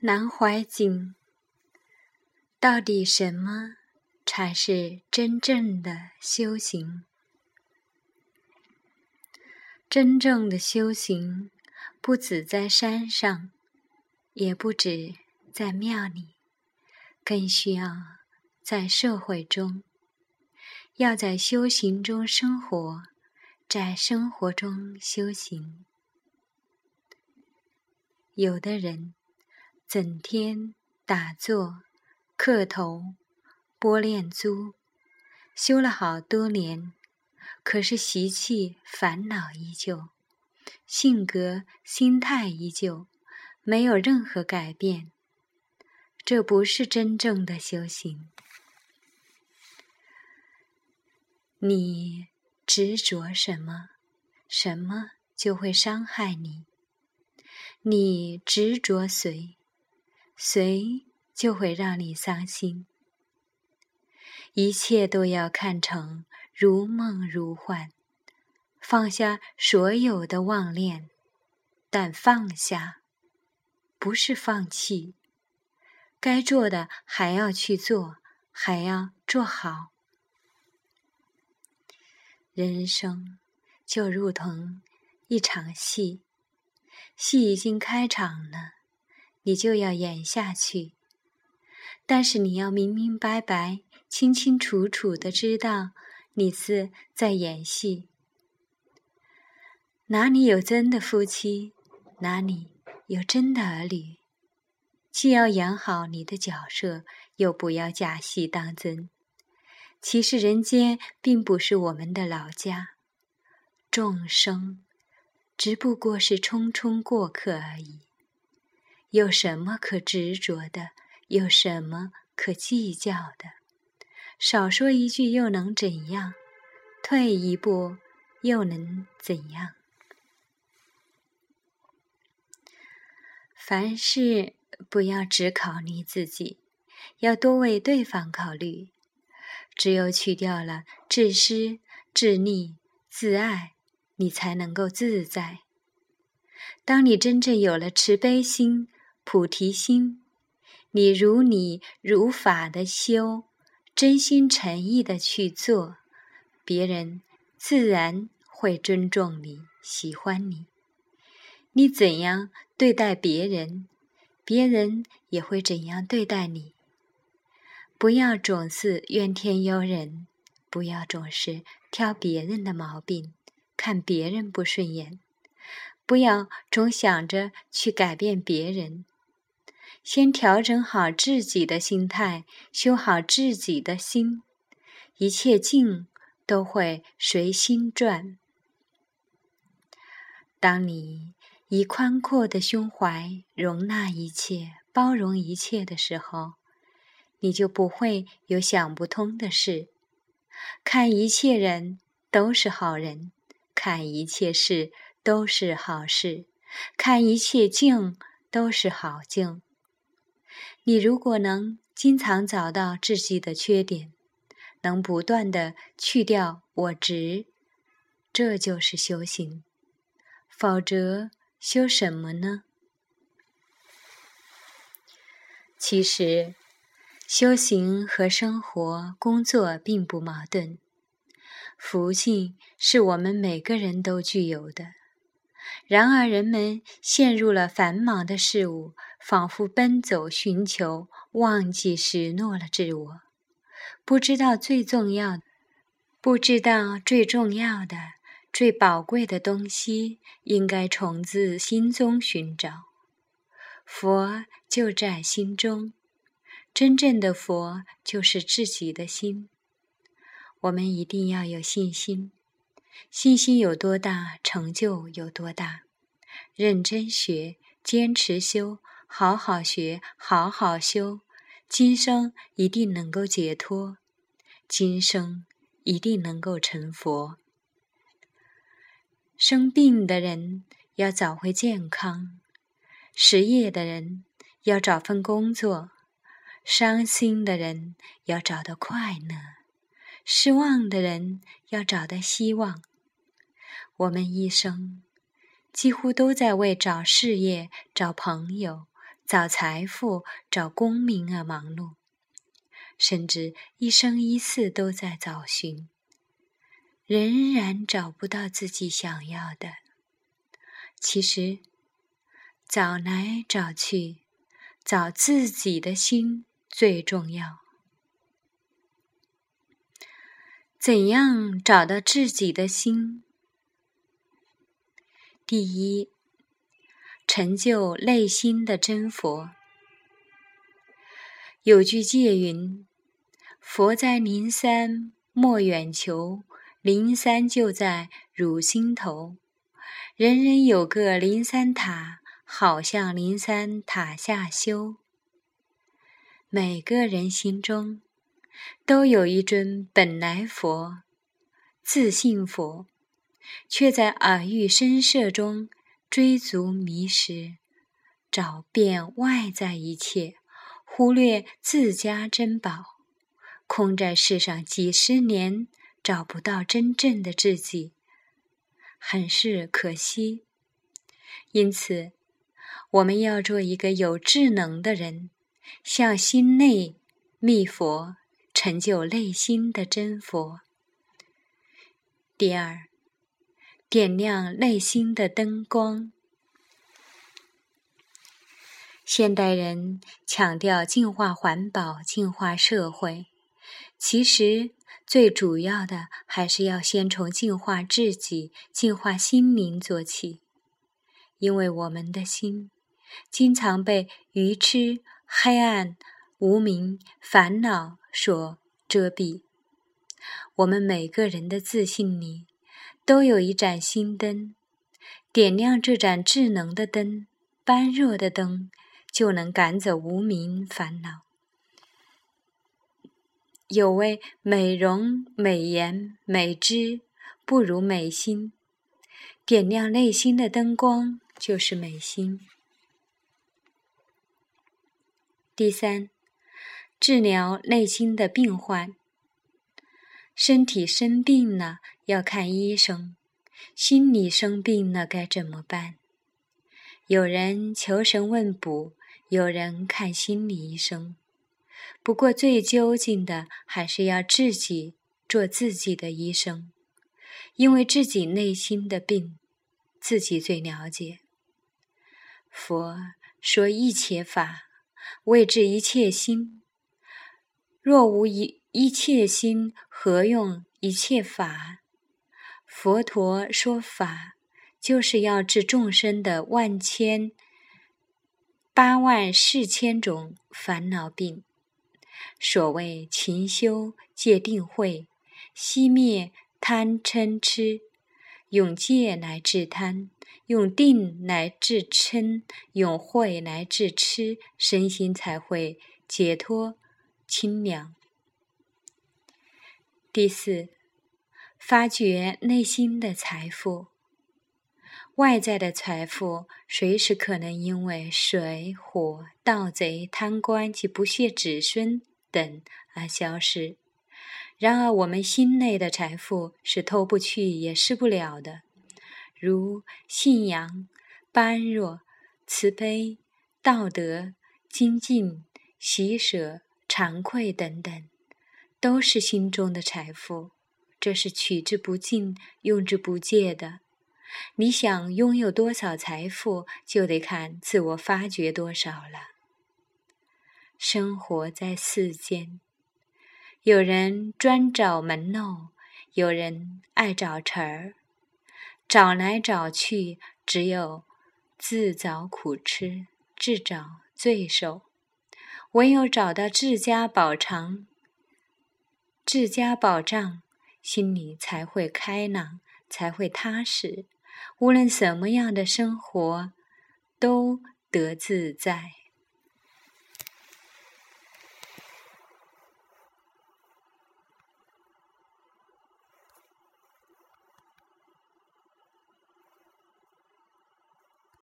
南怀瑾，到底什么才是真正的修行？真正的修行，不止在山上，也不止在庙里，更需要在社会中。要在修行中生活，在生活中修行。有的人。整天打坐、磕头、拨练珠，修了好多年，可是习气、烦恼依旧，性格、心态依旧，没有任何改变。这不是真正的修行。你执着什么，什么就会伤害你。你执着谁？谁就会让你伤心？一切都要看成如梦如幻，放下所有的妄念。但放下，不是放弃，该做的还要去做，还要做好。人生就如同一场戏，戏已经开场了。你就要演下去，但是你要明明白白、清清楚楚的知道你是在演戏。哪里有真的夫妻？哪里有真的儿女？既要演好你的角色，又不要假戏当真。其实人间并不是我们的老家，众生只不过是匆匆过客而已。有什么可执着的？有什么可计较的？少说一句又能怎样？退一步又能怎样？凡事不要只考虑自己，要多为对方考虑。只有去掉了自私、自利、自爱，你才能够自在。当你真正有了慈悲心。菩提心，你如你如法的修，真心诚意的去做，别人自然会尊重你、喜欢你。你怎样对待别人，别人也会怎样对待你。不要总是怨天尤人，不要总是挑别人的毛病，看别人不顺眼，不要总想着去改变别人。先调整好自己的心态，修好自己的心，一切境都会随心转。当你以宽阔的胸怀容纳一切、包容一切的时候，你就不会有想不通的事。看一切人都是好人，看一切事都是好事，看一切境都是好境。你如果能经常找到自己的缺点，能不断的去掉我执，这就是修行。否则修什么呢？其实，修行和生活、工作并不矛盾。福气是我们每个人都具有的。然而，人们陷入了繁忙的事物，仿佛奔走寻求，忘记失落了自我。不知道最重要，不知道最重要的、最宝贵的东西，应该从自心中寻找。佛就在心中，真正的佛就是自己的心。我们一定要有信心。信心有多大，成就有多大。认真学，坚持修，好好学，好好修，今生一定能够解脱，今生一定能够成佛。生病的人要找回健康，失业的人要找份工作，伤心的人要找到快乐，失望的人要找到希望。我们一生几乎都在为找事业、找朋友、找财富、找功名而忙碌，甚至一生一世都在找寻，仍然找不到自己想要的。其实，找来找去，找自己的心最重要。怎样找到自己的心？第一，成就内心的真佛。有句偈云：“佛在灵山莫远求，灵山就在汝心头。人人有个灵山塔，好像灵山塔下修。”每个人心中。都有一尊本来佛，自信佛，却在耳欲声色中追逐迷失，找遍外在一切，忽略自家珍宝，空在世上几十年，找不到真正的自己，很是可惜。因此，我们要做一个有智能的人，向心内觅佛。成就内心的真佛。第二，点亮内心的灯光。现代人强调净化环保、净化社会，其实最主要的还是要先从净化自己、净化心灵做起，因为我们的心经常被愚痴、黑暗。无名烦恼所遮蔽，我们每个人的自信里都有一盏心灯，点亮这盏智能的灯，般若的灯，就能赶走无名烦恼。有位美容、美颜、美姿不如美心，点亮内心的灯光就是美心。第三。治疗内心的病患，身体生病了要看医生，心理生病了该怎么办？有人求神问卜，有人看心理医生。不过最究竟的还是要自己做自己的医生，因为自己内心的病，自己最了解。佛说一切法，为治一切心。若无一一切心，何用一切法？佛陀说法，就是要治众生的万千八万四千种烦恼病。所谓勤修戒定慧，熄灭贪嗔痴，用戒来治贪，用定来治嗔，用慧来治痴，身心才会解脱。清凉。第四，发掘内心的财富。外在的财富随时可能因为水、火、盗贼、贪官及不屑子孙等而消失。然而，我们心内的财富是偷不去也失不了的，如信仰、般若、慈悲、道德、精进、喜舍。惭愧等等，都是心中的财富，这是取之不尽、用之不竭的。你想拥有多少财富，就得看自我发掘多少了。生活在世间，有人专找门路，有人爱找茬儿，找来找去，只有自找苦吃，自找罪受。唯有找到自家宝藏、自家宝藏，心里才会开朗，才会踏实。无论什么样的生活，都得自在。